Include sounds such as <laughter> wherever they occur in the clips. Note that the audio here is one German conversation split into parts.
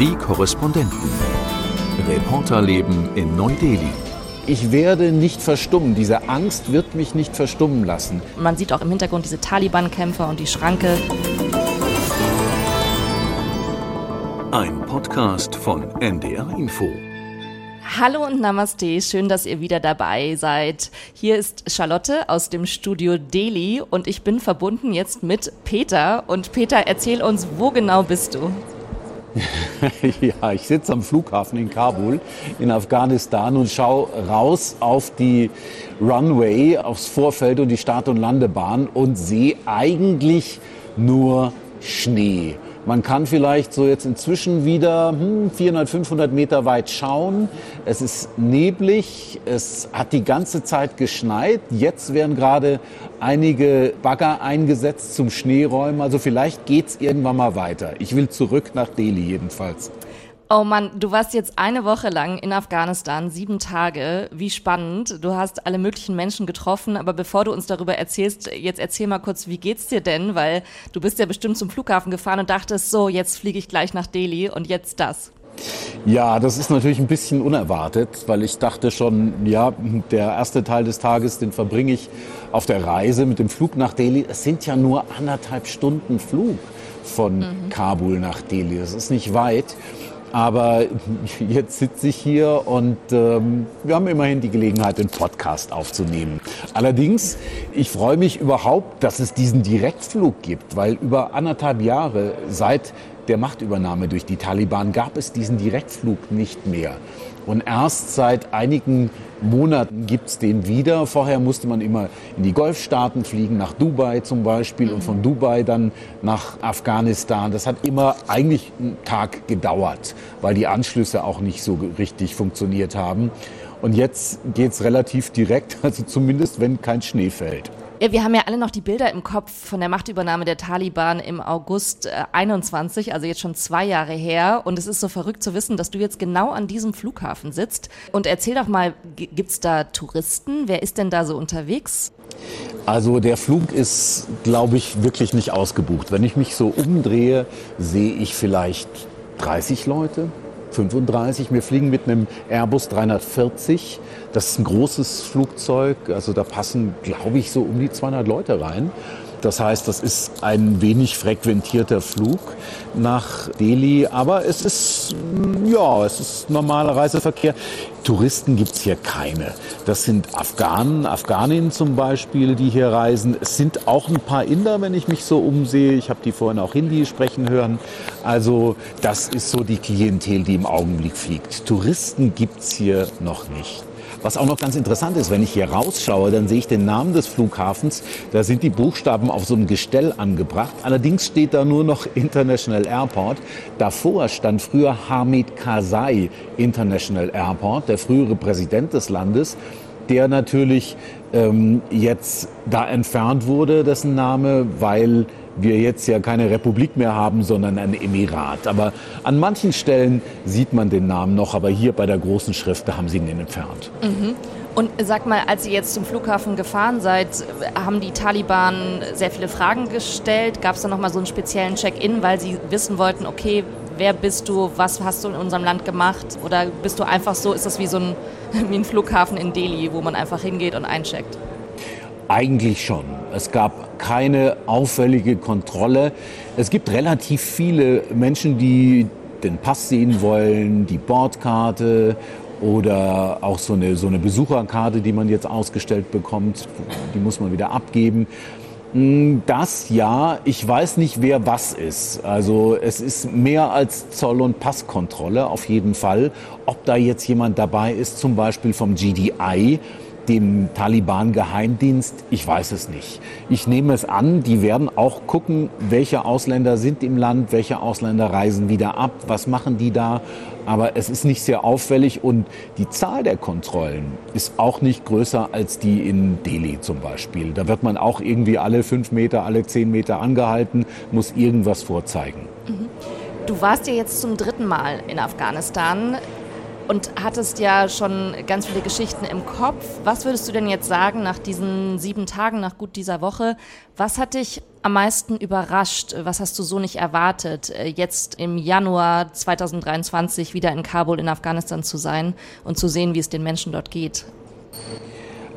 Die Korrespondenten. Reporterleben in Neu-Delhi. Ich werde nicht verstummen. Diese Angst wird mich nicht verstummen lassen. Man sieht auch im Hintergrund diese Taliban-Kämpfer und die Schranke. Ein Podcast von NDR Info. Hallo und Namaste, schön, dass ihr wieder dabei seid. Hier ist Charlotte aus dem Studio Delhi und ich bin verbunden jetzt mit Peter. Und Peter, erzähl uns, wo genau bist du? Ja, ich sitze am Flughafen in Kabul in Afghanistan und schaue raus auf die Runway, aufs Vorfeld und die Start- und Landebahn und sehe eigentlich nur Schnee. Man kann vielleicht so jetzt inzwischen wieder 400, 500 Meter weit schauen. Es ist neblig, es hat die ganze Zeit geschneit. Jetzt werden gerade einige Bagger eingesetzt zum Schneeräumen. Also vielleicht geht es irgendwann mal weiter. Ich will zurück nach Delhi jedenfalls. Oh Mann, du warst jetzt eine Woche lang in Afghanistan, sieben Tage. Wie spannend. Du hast alle möglichen Menschen getroffen. Aber bevor du uns darüber erzählst, jetzt erzähl mal kurz, wie geht's dir denn? Weil du bist ja bestimmt zum Flughafen gefahren und dachtest, so, jetzt fliege ich gleich nach Delhi und jetzt das. Ja, das ist natürlich ein bisschen unerwartet, weil ich dachte schon, ja, der erste Teil des Tages, den verbringe ich auf der Reise mit dem Flug nach Delhi. Es sind ja nur anderthalb Stunden Flug von mhm. Kabul nach Delhi. Das ist nicht weit. Aber <laughs> jetzt sitze ich hier und ähm, wir haben immerhin die Gelegenheit, den Podcast aufzunehmen. Allerdings, ich freue mich überhaupt, dass es diesen Direktflug gibt, weil über anderthalb Jahre seit der Machtübernahme durch die Taliban gab es diesen Direktflug nicht mehr. Und erst seit einigen Monaten gibt es den wieder. Vorher musste man immer in die Golfstaaten fliegen, nach Dubai zum Beispiel und von Dubai dann nach Afghanistan. Das hat immer eigentlich einen Tag gedauert, weil die Anschlüsse auch nicht so richtig funktioniert haben. Und jetzt geht es relativ direkt, <laughs> also zumindest wenn kein Schnee fällt. Ja, wir haben ja alle noch die Bilder im Kopf von der Machtübernahme der Taliban im August äh, 21, also jetzt schon zwei Jahre her. Und es ist so verrückt zu wissen, dass du jetzt genau an diesem Flughafen sitzt. Und erzähl doch mal, gibt es da Touristen? Wer ist denn da so unterwegs? Also der Flug ist, glaube ich, wirklich nicht ausgebucht. Wenn ich mich so umdrehe, sehe ich vielleicht 30 Leute, 35. Wir fliegen mit einem Airbus 340. Das ist ein großes Flugzeug. Also da passen, glaube ich, so um die 200 Leute rein. Das heißt, das ist ein wenig frequentierter Flug nach Delhi, aber es ist, ja, es ist normaler Reiseverkehr. Touristen gibt's hier keine. Das sind Afghanen, Afghaninnen zum Beispiel, die hier reisen. Es sind auch ein paar Inder, wenn ich mich so umsehe. Ich habe die vorhin auch Hindi sprechen hören. Also das ist so die Klientel, die im Augenblick fliegt. Touristen gibt's hier noch nicht. Was auch noch ganz interessant ist, wenn ich hier rausschaue, dann sehe ich den Namen des Flughafens. Da sind die Buchstaben auf so einem Gestell angebracht. Allerdings steht da nur noch International Airport. Davor stand früher Hamid Karzai International Airport, der frühere Präsident des Landes der natürlich ähm, jetzt da entfernt wurde, dessen Name, weil wir jetzt ja keine Republik mehr haben, sondern ein Emirat. Aber an manchen Stellen sieht man den Namen noch, aber hier bei der großen Schrift, da haben sie ihn entfernt. Mhm. Und sag mal, als ihr jetzt zum Flughafen gefahren seid, haben die Taliban sehr viele Fragen gestellt? Gab es da nochmal so einen speziellen Check-in, weil sie wissen wollten, okay, wer bist du, was hast du in unserem Land gemacht? Oder bist du einfach so, ist das wie so ein, <laughs> wie ein Flughafen in Delhi, wo man einfach hingeht und eincheckt? Eigentlich schon. Es gab keine auffällige Kontrolle. Es gibt relativ viele Menschen, die den Pass sehen wollen, die Bordkarte oder auch so eine, so eine Besucherkarte, die man jetzt ausgestellt bekommt. Die muss man wieder abgeben. Hm, das ja, ich weiß nicht, wer was ist. Also es ist mehr als Zoll- und Passkontrolle auf jeden Fall. Ob da jetzt jemand dabei ist, zum Beispiel vom GDI, dem Taliban-Geheimdienst? Ich weiß es nicht. Ich nehme es an, die werden auch gucken, welche Ausländer sind im Land, welche Ausländer reisen wieder ab, was machen die da. Aber es ist nicht sehr auffällig und die Zahl der Kontrollen ist auch nicht größer als die in Delhi zum Beispiel. Da wird man auch irgendwie alle fünf Meter, alle zehn Meter angehalten, muss irgendwas vorzeigen. Mhm. Du warst ja jetzt zum dritten Mal in Afghanistan. Und hattest ja schon ganz viele Geschichten im Kopf. Was würdest du denn jetzt sagen nach diesen sieben Tagen, nach gut dieser Woche? Was hat dich am meisten überrascht? Was hast du so nicht erwartet, äh, jetzt im Januar 2023 wieder in Kabul in Afghanistan zu sein und zu sehen, wie es den Menschen dort geht?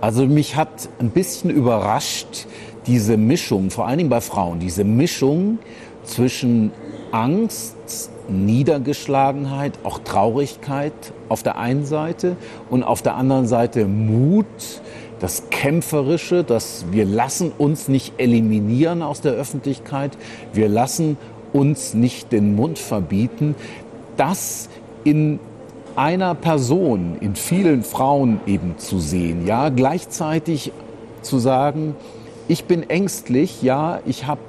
Also mich hat ein bisschen überrascht diese Mischung, vor allen Dingen bei Frauen, diese Mischung zwischen Angst, Niedergeschlagenheit, auch Traurigkeit auf der einen Seite und auf der anderen Seite Mut, das Kämpferische, dass wir lassen uns nicht eliminieren aus der Öffentlichkeit, wir lassen uns nicht den Mund verbieten, das in einer Person, in vielen Frauen eben zu sehen, ja, gleichzeitig zu sagen, ich bin ängstlich, ja, ich habe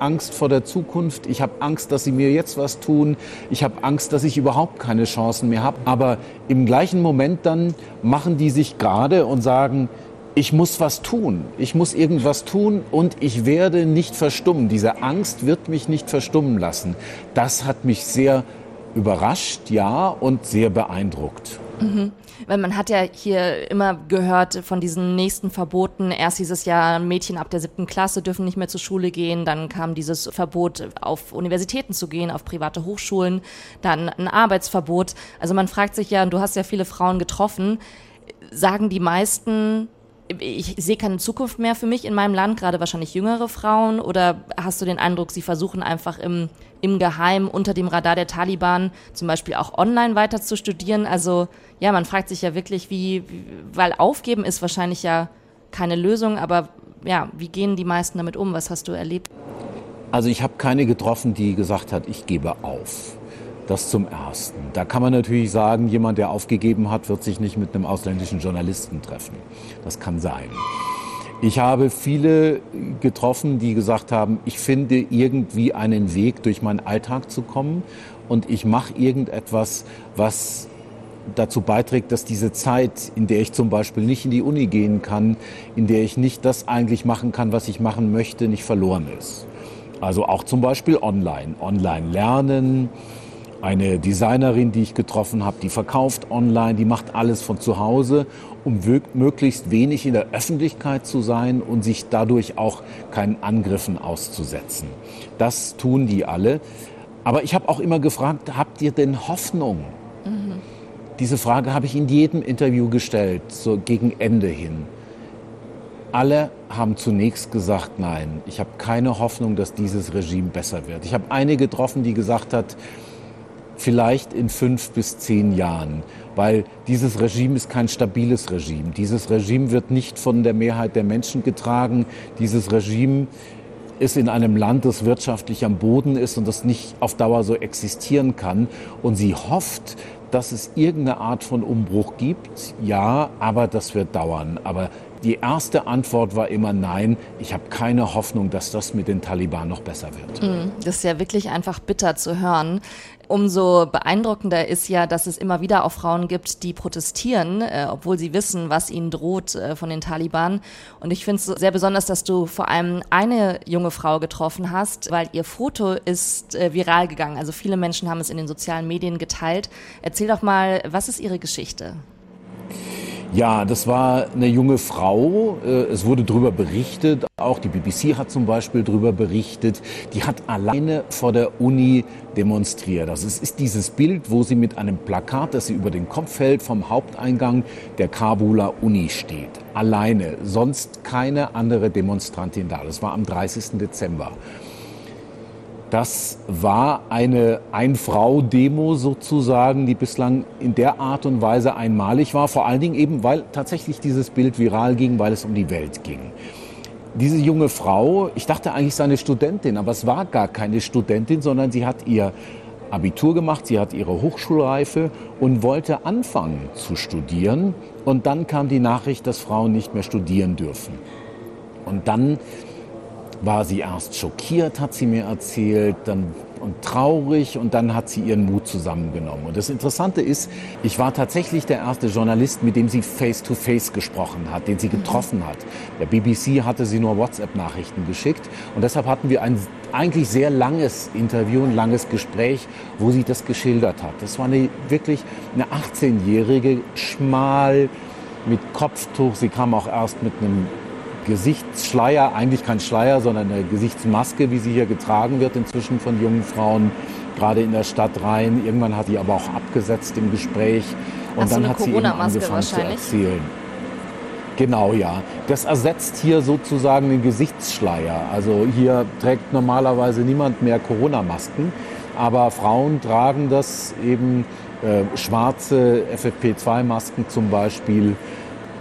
Angst vor der Zukunft, ich habe Angst, dass sie mir jetzt was tun, ich habe Angst, dass ich überhaupt keine Chancen mehr habe. Aber im gleichen Moment dann machen die sich gerade und sagen, ich muss was tun, ich muss irgendwas tun und ich werde nicht verstummen. Diese Angst wird mich nicht verstummen lassen. Das hat mich sehr überrascht, ja, und sehr beeindruckt. Mhm. Weil man hat ja hier immer gehört von diesen nächsten Verboten. Erst dieses Jahr Mädchen ab der siebten Klasse dürfen nicht mehr zur Schule gehen. Dann kam dieses Verbot, auf Universitäten zu gehen, auf private Hochschulen. Dann ein Arbeitsverbot. Also man fragt sich ja, und du hast ja viele Frauen getroffen, sagen die meisten, ich sehe keine Zukunft mehr für mich in meinem Land, gerade wahrscheinlich jüngere Frauen? Oder hast du den Eindruck, sie versuchen einfach im, im Geheim unter dem Radar der Taliban zum Beispiel auch online weiter zu studieren? Also ja, man fragt sich ja wirklich, wie, weil aufgeben ist wahrscheinlich ja keine Lösung, aber ja, wie gehen die meisten damit um? Was hast du erlebt? Also ich habe keine getroffen, die gesagt hat, ich gebe auf. Das zum Ersten. Da kann man natürlich sagen, jemand, der aufgegeben hat, wird sich nicht mit einem ausländischen Journalisten treffen. Das kann sein. Ich habe viele getroffen, die gesagt haben, ich finde irgendwie einen Weg, durch meinen Alltag zu kommen und ich mache irgendetwas, was dazu beiträgt, dass diese Zeit, in der ich zum Beispiel nicht in die Uni gehen kann, in der ich nicht das eigentlich machen kann, was ich machen möchte, nicht verloren ist. Also auch zum Beispiel online. Online lernen, eine Designerin, die ich getroffen habe, die verkauft online, die macht alles von zu Hause, um möglichst wenig in der Öffentlichkeit zu sein und sich dadurch auch keinen Angriffen auszusetzen. Das tun die alle. Aber ich habe auch immer gefragt, habt ihr denn Hoffnung? Mhm. Diese Frage habe ich in jedem Interview gestellt, so gegen Ende hin. Alle haben zunächst gesagt, nein, ich habe keine Hoffnung, dass dieses Regime besser wird. Ich habe eine getroffen, die gesagt hat, vielleicht in fünf bis zehn Jahren, weil dieses Regime ist kein stabiles Regime. Dieses Regime wird nicht von der Mehrheit der Menschen getragen. Dieses Regime ist in einem Land, das wirtschaftlich am Boden ist und das nicht auf Dauer so existieren kann. Und sie hofft, dass es irgendeine Art von Umbruch gibt. Ja, aber das wird dauern. Aber die erste Antwort war immer nein. Ich habe keine Hoffnung, dass das mit den Taliban noch besser wird. Mm, das ist ja wirklich einfach bitter zu hören. Umso beeindruckender ist ja, dass es immer wieder auch Frauen gibt, die protestieren, äh, obwohl sie wissen, was ihnen droht äh, von den Taliban. Und ich finde es sehr besonders, dass du vor allem eine junge Frau getroffen hast, weil ihr Foto ist äh, viral gegangen. Also viele Menschen haben es in den sozialen Medien geteilt. Erzähl doch mal, was ist ihre Geschichte? Ja, das war eine junge Frau. Äh, es wurde darüber berichtet. Auch die BBC hat zum Beispiel darüber berichtet. Die hat alleine vor der Uni demonstriert. Also es ist dieses Bild, wo sie mit einem Plakat, das sie über den Kopf hält, vom Haupteingang der Kabuler Uni steht. Alleine. Sonst keine andere Demonstrantin da. Das war am 30. Dezember. Das war eine Ein-Frau-Demo sozusagen, die bislang in der Art und Weise einmalig war. Vor allen Dingen eben, weil tatsächlich dieses Bild viral ging, weil es um die Welt ging. Diese junge Frau, ich dachte eigentlich, sei eine Studentin, aber es war gar keine Studentin, sondern sie hat ihr Abitur gemacht, sie hat ihre Hochschulreife und wollte anfangen zu studieren. Und dann kam die Nachricht, dass Frauen nicht mehr studieren dürfen. Und dann war sie erst schockiert, hat sie mir erzählt. Dann und traurig und dann hat sie ihren Mut zusammengenommen. Und das Interessante ist, ich war tatsächlich der erste Journalist, mit dem sie face-to-face -face gesprochen hat, den sie getroffen hat. Der BBC hatte sie nur WhatsApp-Nachrichten geschickt und deshalb hatten wir ein eigentlich sehr langes Interview, ein langes Gespräch, wo sie das geschildert hat. Das war eine, wirklich eine 18-jährige, schmal, mit Kopftuch. Sie kam auch erst mit einem Gesichtsschleier, eigentlich kein Schleier, sondern eine Gesichtsmaske, wie sie hier getragen wird inzwischen von jungen Frauen, gerade in der Stadt rein. Irgendwann hat sie aber auch abgesetzt im Gespräch und Ach, dann so hat sie eben angefangen zu erzählen. Genau, ja. Das ersetzt hier sozusagen den Gesichtsschleier. Also hier trägt normalerweise niemand mehr Corona-Masken, aber Frauen tragen das eben äh, schwarze FFP2-Masken zum Beispiel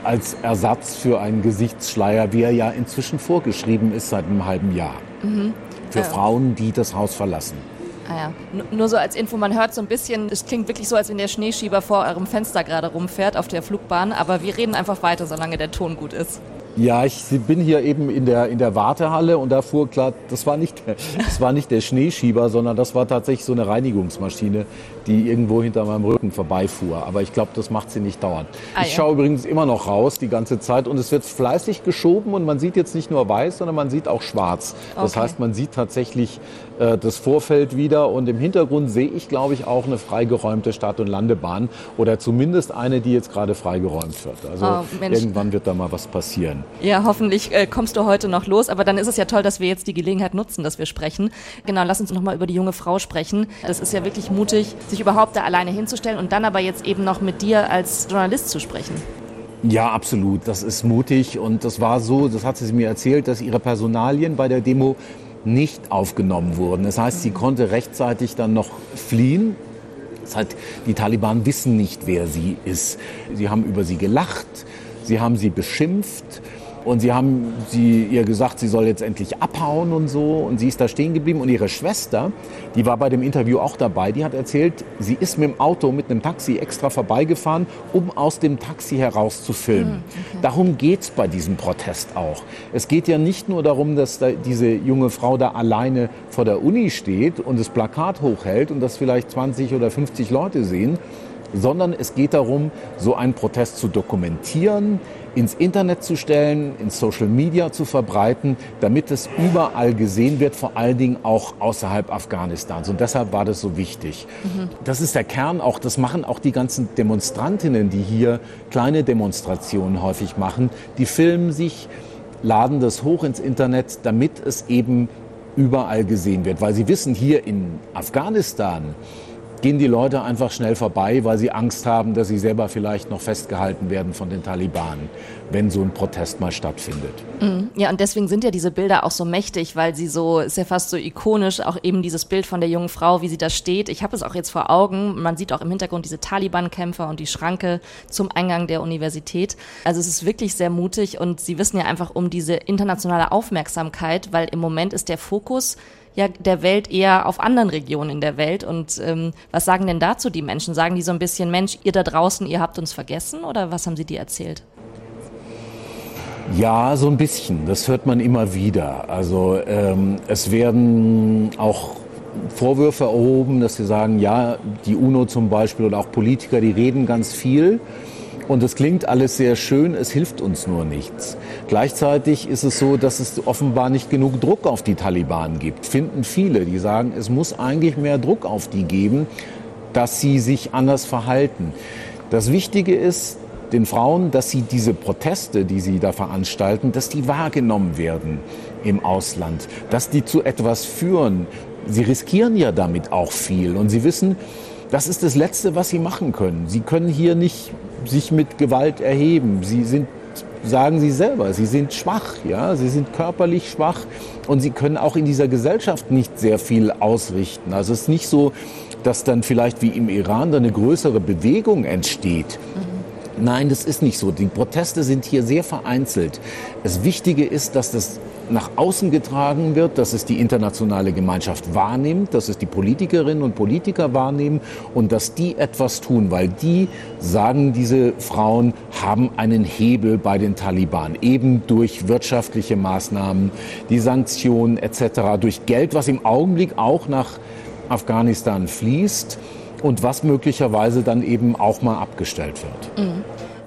als Ersatz für einen Gesichtsschleier, wie er ja inzwischen vorgeschrieben ist seit einem halben Jahr. Mhm. Für ja. Frauen, die das Haus verlassen. Ah ja. Nur so als Info, man hört so ein bisschen, es klingt wirklich so, als wenn der Schneeschieber vor eurem Fenster gerade rumfährt auf der Flugbahn, aber wir reden einfach weiter, solange der Ton gut ist. Ja, ich bin hier eben in der, in der Wartehalle und da fuhr klar, das war, nicht der, <laughs> das war nicht der Schneeschieber, sondern das war tatsächlich so eine Reinigungsmaschine, die irgendwo hinter meinem Rücken vorbeifuhr. Aber ich glaube, das macht sie nicht dauernd. Ah, ich ja. schaue übrigens immer noch raus die ganze Zeit und es wird fleißig geschoben und man sieht jetzt nicht nur weiß, sondern man sieht auch schwarz. Das okay. heißt, man sieht tatsächlich äh, das Vorfeld wieder und im Hintergrund sehe ich, glaube ich, auch eine freigeräumte Start- und Landebahn oder zumindest eine, die jetzt gerade freigeräumt wird. Also oh, irgendwann wird da mal was passieren. Ja, hoffentlich äh, kommst du heute noch los, aber dann ist es ja toll, dass wir jetzt die Gelegenheit nutzen, dass wir sprechen. Genau, lass uns noch mal über die junge Frau sprechen. Das ist ja wirklich mutig, sich überhaupt da alleine hinzustellen und dann aber jetzt eben noch mit dir als Journalist zu sprechen. Ja, absolut. Das ist mutig und das war so, das hat sie mir erzählt, dass ihre Personalien bei der Demo nicht aufgenommen wurden. Das heißt, sie konnte rechtzeitig dann noch fliehen. Das heißt, die Taliban wissen nicht, wer sie ist. Sie haben über sie gelacht, sie haben sie beschimpft und sie haben sie, ihr gesagt, sie soll jetzt endlich abhauen und so. Und sie ist da stehen geblieben. Und ihre Schwester, die war bei dem Interview auch dabei, die hat erzählt, sie ist mit dem Auto, mit einem Taxi extra vorbeigefahren, um aus dem Taxi heraus zu filmen. Mhm, okay. Darum geht's bei diesem Protest auch. Es geht ja nicht nur darum, dass da diese junge Frau da alleine vor der Uni steht und das Plakat hochhält und das vielleicht 20 oder 50 Leute sehen, sondern es geht darum, so einen Protest zu dokumentieren, ins Internet zu stellen, in Social Media zu verbreiten, damit es überall gesehen wird, vor allen Dingen auch außerhalb Afghanistans. Und deshalb war das so wichtig. Mhm. Das ist der Kern auch, das machen auch die ganzen Demonstrantinnen, die hier kleine Demonstrationen häufig machen. Die filmen sich, laden das hoch ins Internet, damit es eben überall gesehen wird. Weil sie wissen, hier in Afghanistan, gehen die Leute einfach schnell vorbei, weil sie Angst haben, dass sie selber vielleicht noch festgehalten werden von den Taliban, wenn so ein Protest mal stattfindet. Mhm. Ja, und deswegen sind ja diese Bilder auch so mächtig, weil sie so, ist ja fast so ikonisch, auch eben dieses Bild von der jungen Frau, wie sie da steht. Ich habe es auch jetzt vor Augen. Man sieht auch im Hintergrund diese Taliban-Kämpfer und die Schranke zum Eingang der Universität. Also es ist wirklich sehr mutig und sie wissen ja einfach um diese internationale Aufmerksamkeit, weil im Moment ist der Fokus ja der Welt eher auf anderen Regionen in der Welt. Und ähm, was sagen denn dazu die Menschen? Sagen die so ein bisschen, Mensch, ihr da draußen, ihr habt uns vergessen oder was haben sie dir erzählt? Ja, so ein bisschen. Das hört man immer wieder. Also ähm, es werden auch Vorwürfe erhoben, dass sie sagen, ja, die UNO zum Beispiel oder auch Politiker, die reden ganz viel. Und es klingt alles sehr schön, es hilft uns nur nichts. Gleichzeitig ist es so, dass es offenbar nicht genug Druck auf die Taliban gibt. Finden viele, die sagen, es muss eigentlich mehr Druck auf die geben, dass sie sich anders verhalten. Das Wichtige ist den Frauen, dass sie diese Proteste, die sie da veranstalten, dass die wahrgenommen werden im Ausland, dass die zu etwas führen. Sie riskieren ja damit auch viel und sie wissen, das ist das Letzte, was sie machen können. Sie können hier nicht sich mit Gewalt erheben. Sie sind, sagen sie selber, sie sind schwach, ja, sie sind körperlich schwach und sie können auch in dieser Gesellschaft nicht sehr viel ausrichten. Also es ist nicht so, dass dann vielleicht wie im Iran da eine größere Bewegung entsteht. Mhm. Nein, das ist nicht so. Die Proteste sind hier sehr vereinzelt. Das Wichtige ist, dass das nach außen getragen wird, dass es die internationale Gemeinschaft wahrnimmt, dass es die Politikerinnen und Politiker wahrnehmen und dass die etwas tun, weil die sagen, diese Frauen haben einen Hebel bei den Taliban, eben durch wirtschaftliche Maßnahmen, die Sanktionen etc., durch Geld, was im Augenblick auch nach Afghanistan fließt und was möglicherweise dann eben auch mal abgestellt wird. Mhm.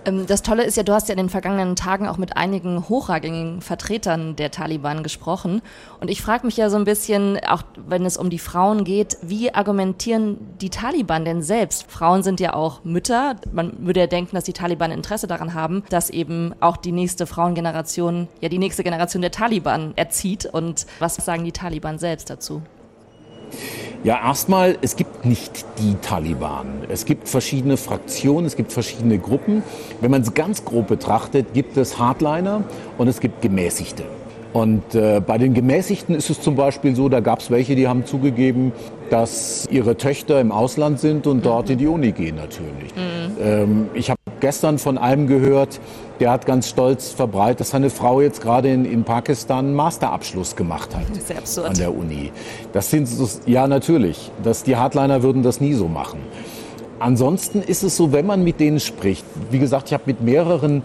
Ähm, das Tolle ist ja, du hast ja in den vergangenen Tagen auch mit einigen hochrangigen Vertretern der Taliban gesprochen. Und ich frage mich ja so ein bisschen, auch wenn es um die Frauen geht, wie argumentieren die Taliban denn selbst? Frauen sind ja auch Mütter. Man würde ja denken, dass die Taliban Interesse daran haben, dass eben auch die nächste Frauengeneration, ja die nächste Generation der Taliban erzieht. Und was sagen die Taliban selbst dazu? Ja, erstmal, es gibt nicht die Taliban. Es gibt verschiedene Fraktionen, es gibt verschiedene Gruppen. Wenn man es ganz grob betrachtet, gibt es Hardliner und es gibt Gemäßigte. Und äh, bei den Gemäßigten ist es zum Beispiel so, da gab es welche, die haben zugegeben, dass ihre Töchter im Ausland sind und dort mhm. in die Uni gehen natürlich. Mhm. Ähm, ich habe gestern von einem gehört, der hat ganz stolz verbreitet, dass seine Frau jetzt gerade in, in Pakistan einen Masterabschluss gemacht hat. Das ist absurd. An der Uni. Das sind, ja natürlich, dass die Hardliner würden das nie so machen. Ansonsten ist es so, wenn man mit denen spricht, wie gesagt, ich habe mit mehreren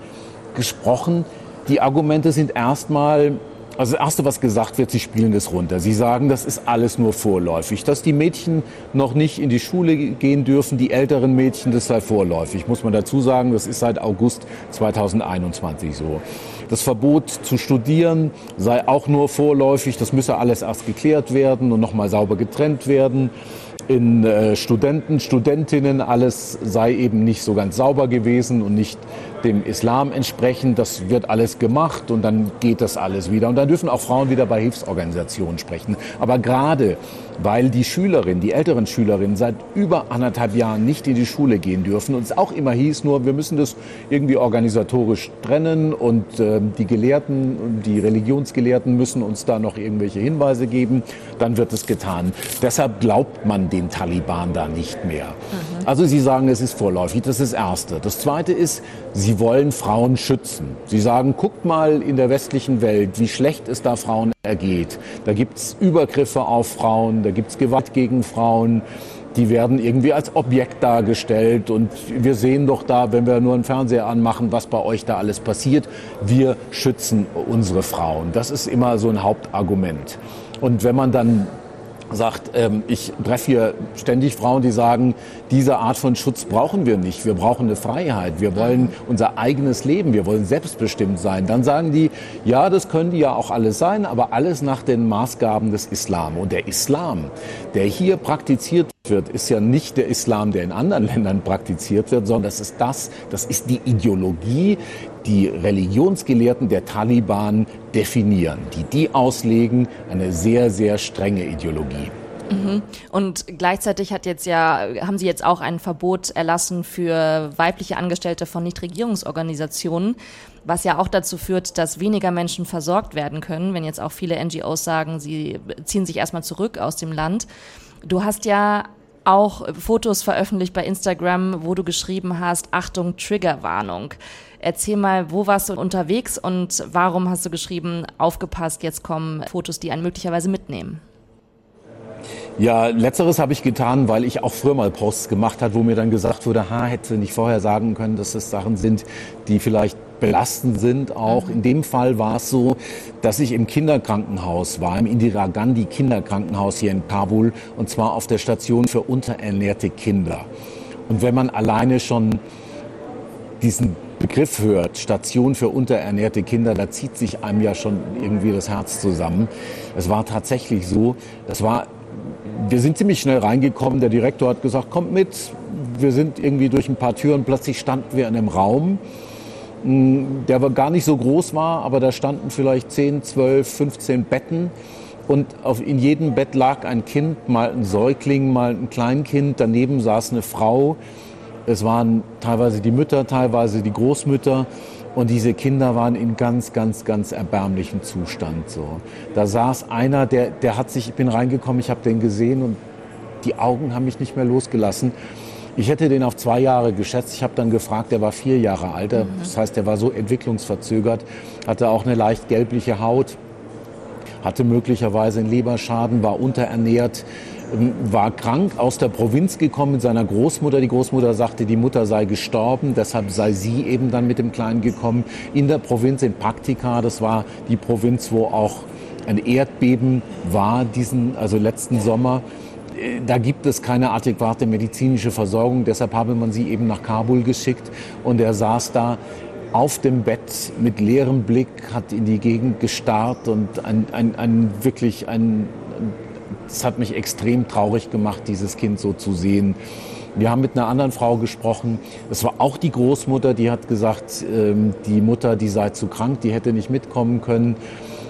gesprochen, die Argumente sind erstmal, also das Erste, was gesagt wird, sie spielen das runter. Sie sagen, das ist alles nur vorläufig. Dass die Mädchen noch nicht in die Schule gehen dürfen, die älteren Mädchen, das sei vorläufig. Muss man dazu sagen, das ist seit August 2021 so. Das Verbot zu studieren sei auch nur vorläufig. Das müsse alles erst geklärt werden und nochmal sauber getrennt werden in äh, Studenten, Studentinnen, alles sei eben nicht so ganz sauber gewesen und nicht dem Islam entsprechend. Das wird alles gemacht und dann geht das alles wieder. Und dann dürfen auch Frauen wieder bei Hilfsorganisationen sprechen. Aber gerade weil die Schülerinnen, die älteren Schülerinnen seit über anderthalb Jahren nicht in die Schule gehen dürfen und es auch immer hieß, nur wir müssen das irgendwie organisatorisch trennen und äh, die Gelehrten die Religionsgelehrten müssen uns da noch irgendwelche Hinweise geben, dann wird es getan. Deshalb glaubt man den Taliban da nicht mehr. Mhm. Also sie sagen, es ist vorläufig, das ist das Erste. Das Zweite ist, sie wollen Frauen schützen. Sie sagen, guckt mal in der westlichen Welt, wie schlecht es da Frauen ergeht. Da gibt es Übergriffe auf Frauen, da gibt es Gewalt gegen Frauen. Die werden irgendwie als Objekt dargestellt und wir sehen doch da, wenn wir nur einen Fernseher anmachen, was bei euch da alles passiert. Wir schützen unsere Frauen. Das ist immer so ein Hauptargument. Und wenn man dann sagt, ähm, ich treffe hier ständig Frauen, die sagen, diese Art von Schutz brauchen wir nicht. Wir brauchen eine Freiheit. Wir wollen unser eigenes Leben. Wir wollen selbstbestimmt sein. Dann sagen die, ja, das können die ja auch alles sein, aber alles nach den Maßgaben des Islam. Und der Islam, der hier praktiziert wird, ist ja nicht der Islam, der in anderen <laughs> Ländern praktiziert wird, sondern das ist das, das ist die Ideologie, die Religionsgelehrten der Taliban definieren, die die auslegen, eine sehr, sehr strenge Ideologie. Mhm. Und gleichzeitig hat jetzt ja, haben Sie jetzt auch ein Verbot erlassen für weibliche Angestellte von Nichtregierungsorganisationen, was ja auch dazu führt, dass weniger Menschen versorgt werden können, wenn jetzt auch viele NGOs sagen, sie ziehen sich erstmal zurück aus dem Land. Du hast ja auch Fotos veröffentlicht bei Instagram, wo du geschrieben hast, Achtung, Triggerwarnung. Erzähl mal, wo warst du unterwegs und warum hast du geschrieben, aufgepasst, jetzt kommen Fotos, die einen möglicherweise mitnehmen? Ja, letzteres habe ich getan, weil ich auch früher mal Posts gemacht habe, wo mir dann gesagt wurde, ha, hätte nicht vorher sagen können, dass es Sachen sind, die vielleicht belastend sind auch. In dem Fall war es so, dass ich im Kinderkrankenhaus war, im Indira Gandhi Kinderkrankenhaus hier in Kabul und zwar auf der Station für unterernährte Kinder. Und wenn man alleine schon diesen Begriff hört, Station für unterernährte Kinder, da zieht sich einem ja schon irgendwie das Herz zusammen. Es war tatsächlich so, das war, wir sind ziemlich schnell reingekommen, der Direktor hat gesagt, kommt mit, wir sind irgendwie durch ein paar Türen, plötzlich standen wir in einem Raum, der gar nicht so groß war, aber da standen vielleicht 10, 12, 15 Betten. Und auf, in jedem Bett lag ein Kind, mal ein Säugling, mal ein Kleinkind. Daneben saß eine Frau. Es waren teilweise die Mütter, teilweise die Großmütter. Und diese Kinder waren in ganz, ganz, ganz erbärmlichem Zustand. So, da saß einer, der, der hat sich, ich bin reingekommen, ich habe den gesehen und die Augen haben mich nicht mehr losgelassen. Ich hätte den auf zwei Jahre geschätzt. Ich habe dann gefragt, der war vier Jahre alt. Mhm. Das heißt, der war so entwicklungsverzögert, hatte auch eine leicht gelbliche Haut, hatte möglicherweise einen Leberschaden, war unterernährt war krank, aus der Provinz gekommen mit seiner Großmutter. Die Großmutter sagte, die Mutter sei gestorben, deshalb sei sie eben dann mit dem Kleinen gekommen. In der Provinz in Paktika, das war die Provinz, wo auch ein Erdbeben war, diesen, also letzten Sommer. Da gibt es keine adäquate medizinische Versorgung. Deshalb habe man sie eben nach Kabul geschickt und er saß da auf dem Bett mit leerem Blick, hat in die Gegend gestarrt und ein, ein, ein wirklich ein, es hat mich extrem traurig gemacht, dieses Kind so zu sehen. Wir haben mit einer anderen Frau gesprochen. Das war auch die Großmutter, die hat gesagt, ähm, die Mutter, die sei zu krank, die hätte nicht mitkommen können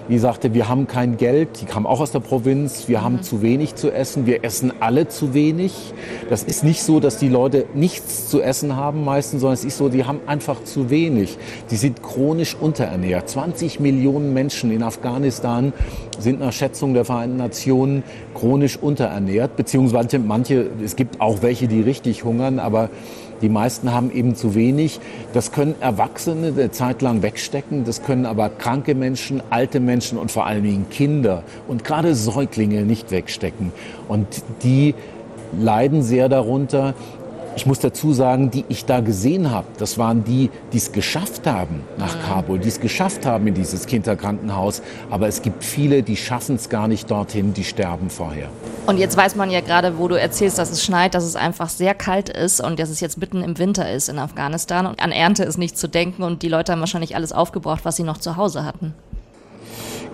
die sagte, wir haben kein Geld, die kam auch aus der Provinz, wir haben mhm. zu wenig zu essen, wir essen alle zu wenig. Das ist nicht so, dass die Leute nichts zu essen haben meistens, sondern es ist so, die haben einfach zu wenig. Die sind chronisch unterernährt. 20 Millionen Menschen in Afghanistan sind nach Schätzung der Vereinten Nationen chronisch unterernährt, beziehungsweise manche, es gibt auch welche, die richtig hungern, aber die meisten haben eben zu wenig. Das können Erwachsene eine Zeit lang wegstecken. Das können aber kranke Menschen, alte Menschen und vor allen Dingen Kinder und gerade Säuglinge nicht wegstecken. Und die leiden sehr darunter. Ich muss dazu sagen, die ich da gesehen habe, das waren die, die es geschafft haben nach mhm. Kabul, die es geschafft haben in dieses Kinderkrankenhaus. Aber es gibt viele, die schaffen es gar nicht dorthin, die sterben vorher. Und jetzt weiß man ja gerade, wo du erzählst, dass es schneit, dass es einfach sehr kalt ist und dass es jetzt mitten im Winter ist in Afghanistan. Und an Ernte ist nicht zu denken und die Leute haben wahrscheinlich alles aufgebraucht, was sie noch zu Hause hatten.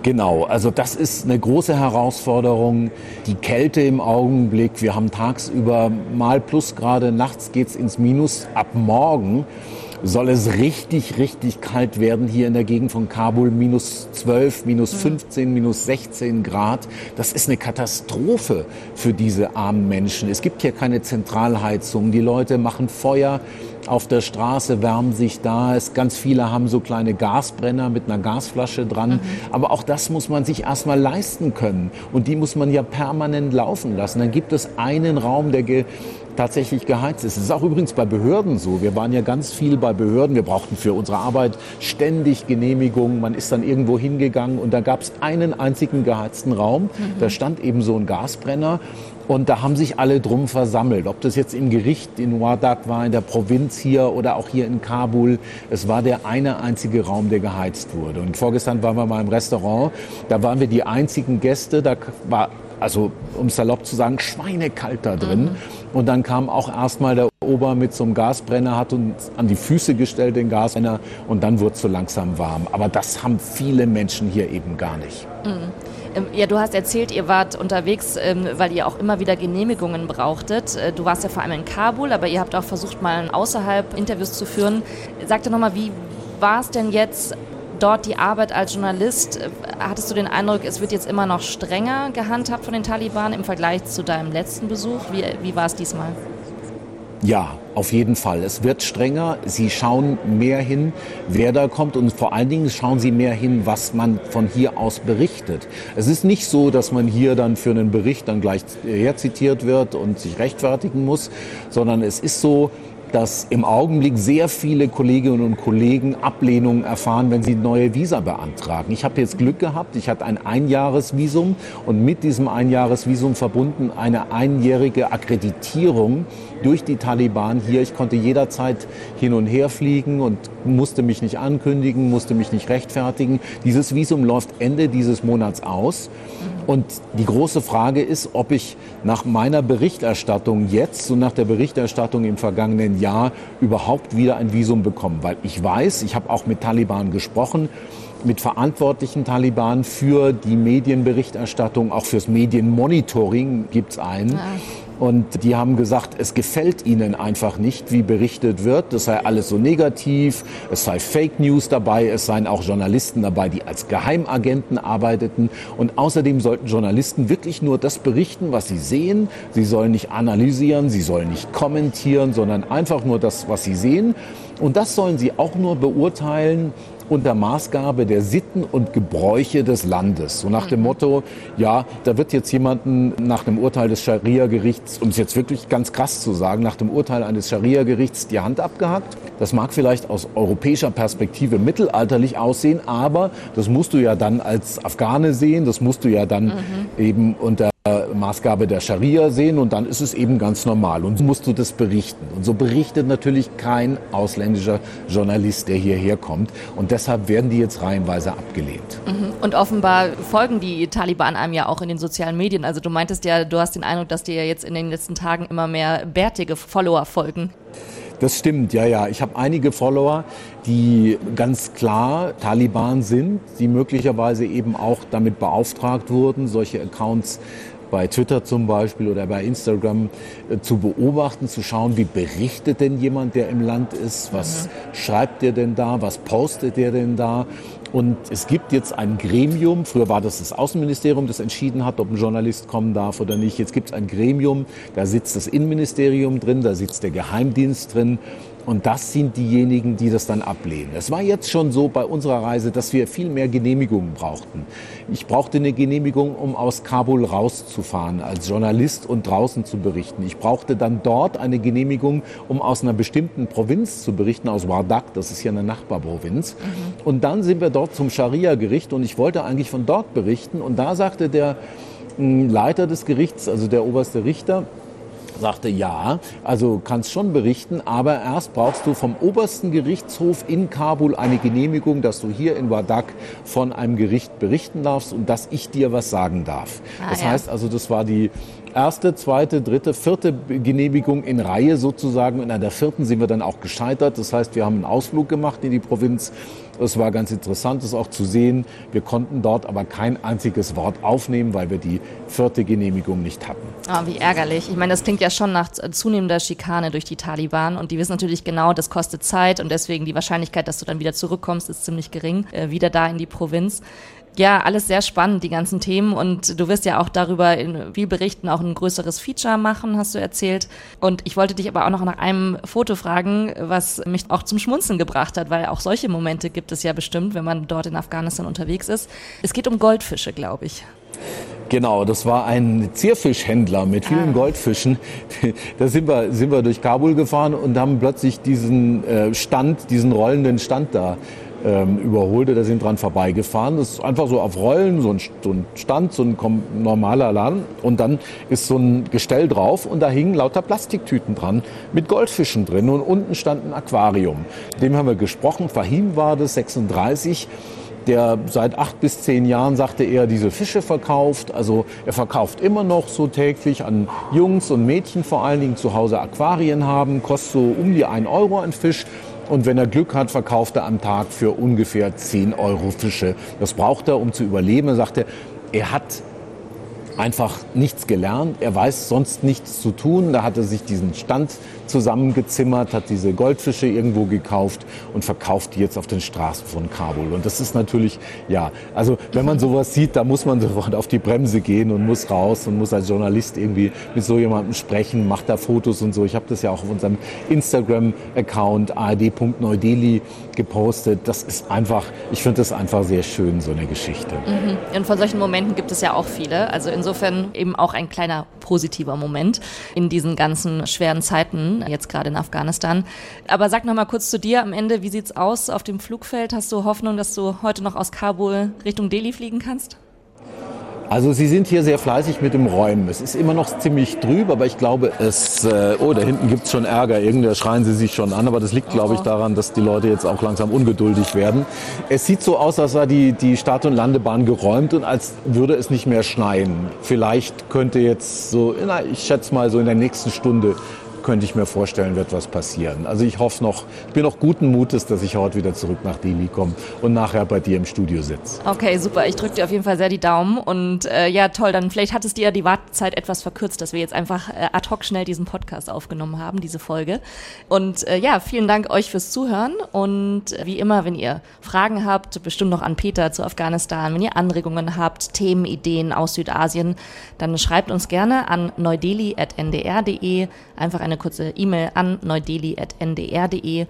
Genau, also das ist eine große Herausforderung. Die Kälte im Augenblick. Wir haben tagsüber mal Plusgrade, nachts geht's ins Minus. Ab morgen soll es richtig, richtig kalt werden hier in der Gegend von Kabul. Minus 12, minus 15, mhm. minus 16 Grad. Das ist eine Katastrophe für diese armen Menschen. Es gibt hier keine Zentralheizung. Die Leute machen Feuer auf der Straße, wärmen sich da. Es, ganz viele haben so kleine Gasbrenner mit einer Gasflasche dran. Mhm. Aber auch das muss man sich erstmal leisten können. Und die muss man ja permanent laufen lassen. Dann gibt es einen Raum, der tatsächlich geheizt ist. Es ist auch übrigens bei Behörden so. Wir waren ja ganz viel bei Behörden. Wir brauchten für unsere Arbeit ständig Genehmigungen. Man ist dann irgendwo hingegangen und da gab es einen einzigen geheizten Raum. Mhm. Da stand eben so ein Gasbrenner und da haben sich alle drum versammelt. Ob das jetzt im Gericht in Wardak war, in der Provinz hier oder auch hier in Kabul. Es war der eine einzige Raum, der geheizt wurde. Und vorgestern waren wir mal im Restaurant. Da waren wir die einzigen Gäste. Da war, also um salopp zu sagen, schweinekalt da drin. Mhm. Und dann kam auch erstmal der Ober mit so einem Gasbrenner, hat uns an die Füße gestellt, den Gasbrenner. Und dann wurde es so langsam warm. Aber das haben viele Menschen hier eben gar nicht. Mhm. Ähm, ja, du hast erzählt, ihr wart unterwegs, ähm, weil ihr auch immer wieder Genehmigungen brauchtet. Äh, du warst ja vor allem in Kabul, aber ihr habt auch versucht, mal außerhalb Interviews zu führen. Sag doch nochmal, wie war es denn jetzt dort die Arbeit als Journalist? Äh, hattest du den Eindruck, es wird jetzt immer noch strenger gehandhabt von den Taliban im Vergleich zu deinem letzten Besuch? Wie, wie war es diesmal? Ja, auf jeden Fall. Es wird strenger. Sie schauen mehr hin, wer da kommt und vor allen Dingen schauen Sie mehr hin, was man von hier aus berichtet. Es ist nicht so, dass man hier dann für einen Bericht dann gleich herzitiert wird und sich rechtfertigen muss, sondern es ist so, dass im Augenblick sehr viele Kolleginnen und Kollegen Ablehnungen erfahren, wenn sie neue Visa beantragen. Ich habe jetzt Glück gehabt, ich hatte ein Einjahresvisum und mit diesem Einjahresvisum verbunden eine einjährige Akkreditierung durch die Taliban hier. Ich konnte jederzeit hin und her fliegen und musste mich nicht ankündigen, musste mich nicht rechtfertigen. Dieses Visum läuft Ende dieses Monats aus. Und die große Frage ist, ob ich nach meiner Berichterstattung jetzt und nach der Berichterstattung im vergangenen Jahr überhaupt wieder ein Visum bekomme. Weil ich weiß, ich habe auch mit Taliban gesprochen, mit verantwortlichen Taliban für die Medienberichterstattung, auch fürs Medienmonitoring gibt es einen. Ja. Und die haben gesagt, es gefällt ihnen einfach nicht, wie berichtet wird. Das sei alles so negativ, es sei Fake News dabei, es seien auch Journalisten dabei, die als Geheimagenten arbeiteten. Und außerdem sollten Journalisten wirklich nur das berichten, was sie sehen. Sie sollen nicht analysieren, sie sollen nicht kommentieren, sondern einfach nur das, was sie sehen. Und das sollen sie auch nur beurteilen, unter Maßgabe der Sitten und Gebräuche des Landes. So nach dem mhm. Motto, ja, da wird jetzt jemanden nach dem Urteil des Scharia-Gerichts, um es jetzt wirklich ganz krass zu sagen, nach dem Urteil eines Scharia-Gerichts die Hand abgehackt. Das mag vielleicht aus europäischer Perspektive mittelalterlich aussehen, aber das musst du ja dann als Afghane sehen, das musst du ja dann mhm. eben unter Maßgabe der Scharia sehen und dann ist es eben ganz normal und so musst du das berichten. Und so berichtet natürlich kein ausländischer Journalist, der hierher kommt und deshalb werden die jetzt reihenweise abgelehnt. Mhm. Und offenbar folgen die Taliban einem ja auch in den sozialen Medien. Also du meintest ja, du hast den Eindruck, dass dir jetzt in den letzten Tagen immer mehr bärtige Follower folgen. Das stimmt, ja, ja. Ich habe einige Follower, die ganz klar Taliban sind, die möglicherweise eben auch damit beauftragt wurden, solche Accounts bei Twitter zum Beispiel oder bei Instagram äh, zu beobachten, zu schauen, wie berichtet denn jemand, der im Land ist, was mhm. schreibt der denn da, was postet der denn da. Und es gibt jetzt ein Gremium, früher war das das Außenministerium, das entschieden hat, ob ein Journalist kommen darf oder nicht. Jetzt gibt es ein Gremium, da sitzt das Innenministerium drin, da sitzt der Geheimdienst drin und das sind diejenigen, die das dann ablehnen. Es war jetzt schon so bei unserer Reise, dass wir viel mehr Genehmigungen brauchten. Ich brauchte eine Genehmigung, um aus Kabul rauszufahren als Journalist und draußen zu berichten. Ich brauchte dann dort eine Genehmigung, um aus einer bestimmten Provinz zu berichten, aus Wardak, das ist hier eine Nachbarprovinz. Mhm. Und dann sind wir dort zum Scharia-Gericht und ich wollte eigentlich von dort berichten. Und da sagte der hm, Leiter des Gerichts, also der oberste Richter, sagte, ja, also kannst schon berichten, aber erst brauchst du vom obersten Gerichtshof in Kabul eine Genehmigung, dass du hier in Wadak von einem Gericht berichten darfst und dass ich dir was sagen darf. Ah, das ja. heißt also, das war die erste, zweite, dritte, vierte Genehmigung in Reihe sozusagen. Und an der vierten sind wir dann auch gescheitert. Das heißt, wir haben einen Ausflug gemacht in die Provinz. Es war ganz interessant, das auch zu sehen. Wir konnten dort aber kein einziges Wort aufnehmen, weil wir die vierte Genehmigung nicht hatten. Oh, wie ärgerlich. Ich meine, das klingt ja schon nach zunehmender Schikane durch die Taliban. Und die wissen natürlich genau, das kostet Zeit. Und deswegen die Wahrscheinlichkeit, dass du dann wieder zurückkommst, ist ziemlich gering. Äh, wieder da in die Provinz. Ja, alles sehr spannend, die ganzen Themen. Und du wirst ja auch darüber in viel berichten, auch ein größeres Feature machen, hast du erzählt. Und ich wollte dich aber auch noch nach einem Foto fragen, was mich auch zum Schmunzeln gebracht hat, weil auch solche Momente gibt es ja bestimmt, wenn man dort in Afghanistan unterwegs ist. Es geht um Goldfische, glaube ich. Genau, das war ein Zierfischhändler mit vielen ah. Goldfischen. <laughs> Da sind wir, sind wir durch Kabul gefahren und haben plötzlich diesen äh, Stand, diesen rollenden Stand da ähm, überholte, da sind dran vorbeigefahren. Das ist einfach so auf Rollen, so ein, so ein Stand, so ein normaler Laden. Und dann ist so ein Gestell drauf und da hingen lauter Plastiktüten dran mit Goldfischen drin. Und unten stand ein Aquarium. Dem haben wir gesprochen. Fahim war das, 36 der seit acht bis zehn Jahren, sagte er, diese Fische verkauft. Also er verkauft immer noch so täglich an Jungs und Mädchen vor allen Dingen zu Hause Aquarien haben, kostet so um die ein Euro ein Fisch. Und wenn er Glück hat, verkauft er am Tag für ungefähr 10 Euro Fische. Das braucht er, um zu überleben. Er sagte, er hat einfach nichts gelernt. Er weiß sonst nichts zu tun. Da hat er sich diesen Stand zusammengezimmert, hat diese Goldfische irgendwo gekauft und verkauft die jetzt auf den Straßen von Kabul. Und das ist natürlich, ja, also wenn man sowas sieht, da muss man <laughs> sofort auf die Bremse gehen und muss raus und muss als Journalist irgendwie mit so jemandem sprechen, macht da Fotos und so. Ich habe das ja auch auf unserem Instagram-Account ard.neudeli gepostet. Das ist einfach, ich finde das einfach sehr schön, so eine Geschichte. Mhm. Und von solchen Momenten gibt es ja auch viele. Also insofern eben auch ein kleiner positiver Moment in diesen ganzen schweren Zeiten jetzt gerade in Afghanistan. Aber sag noch mal kurz zu dir am Ende, wie sieht's aus auf dem Flugfeld? Hast du Hoffnung, dass du heute noch aus Kabul Richtung Delhi fliegen kannst? Also Sie sind hier sehr fleißig mit dem Räumen. Es ist immer noch ziemlich trüb, aber ich glaube, es... Äh, oh, da hinten gibt's schon Ärger. Irgendwer schreien Sie sich schon an. Aber das liegt, glaube ich, daran, dass die Leute jetzt auch langsam ungeduldig werden. Es sieht so aus, als sei die, die Start- und Landebahn geräumt und als würde es nicht mehr schneien. Vielleicht könnte jetzt so, na, ich schätze mal so in der nächsten Stunde könnte ich mir vorstellen, wird was passieren. Also ich hoffe noch, ich bin noch guten Mutes, dass ich heute wieder zurück nach Delhi komme und nachher bei dir im Studio sitze. Okay, super. Ich drücke dir auf jeden Fall sehr die Daumen und äh, ja, toll. Dann vielleicht hat es dir die Wartezeit etwas verkürzt, dass wir jetzt einfach äh, ad hoc schnell diesen Podcast aufgenommen haben, diese Folge. Und äh, ja, vielen Dank euch fürs Zuhören und äh, wie immer, wenn ihr Fragen habt, bestimmt noch an Peter zu Afghanistan, wenn ihr Anregungen habt, Themen, Ideen aus Südasien, dann schreibt uns gerne an neudeli.ndr.de einfach ein eine kurze E-Mail an neudeli.ndr.de.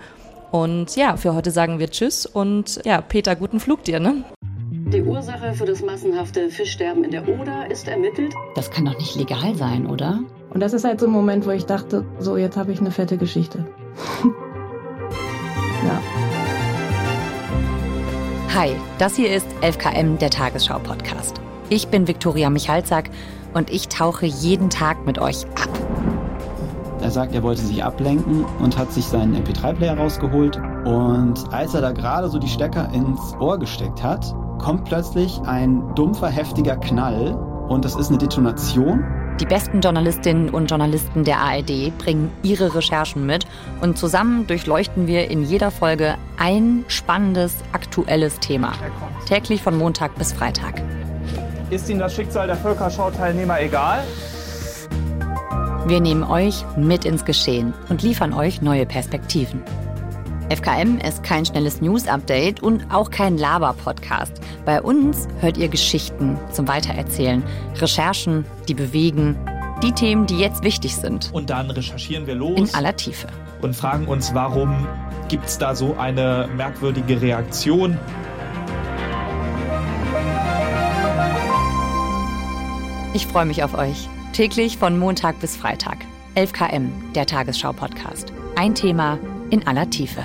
Und ja, für heute sagen wir Tschüss und ja, Peter, guten Flug dir, ne? Die Ursache für das massenhafte Fischsterben in der Oder ist ermittelt. Das kann doch nicht legal sein, oder? Und das ist halt so ein Moment, wo ich dachte, so jetzt habe ich eine fette Geschichte. <laughs> ja. Hi, das hier ist 11KM, der Tagesschau-Podcast. Ich bin Viktoria Michalzack und ich tauche jeden Tag mit euch ab. Er sagt, er wollte sich ablenken und hat sich seinen MP3-Player rausgeholt. Und als er da gerade so die Stecker ins Ohr gesteckt hat, kommt plötzlich ein dumpfer, heftiger Knall. Und das ist eine Detonation. Die besten Journalistinnen und Journalisten der ARD bringen ihre Recherchen mit und zusammen durchleuchten wir in jeder Folge ein spannendes, aktuelles Thema. Täglich von Montag bis Freitag. Ist Ihnen das Schicksal der Völkerschau-Teilnehmer egal? Wir nehmen euch mit ins Geschehen und liefern euch neue Perspektiven. FKM ist kein schnelles News-Update und auch kein Laber-Podcast. Bei uns hört ihr Geschichten zum Weitererzählen, Recherchen, die bewegen, die Themen, die jetzt wichtig sind. Und dann recherchieren wir los. In aller Tiefe. Und fragen uns, warum gibt es da so eine merkwürdige Reaktion? Ich freue mich auf euch. Täglich von Montag bis Freitag. 11 km, der Tagesschau-Podcast. Ein Thema in aller Tiefe.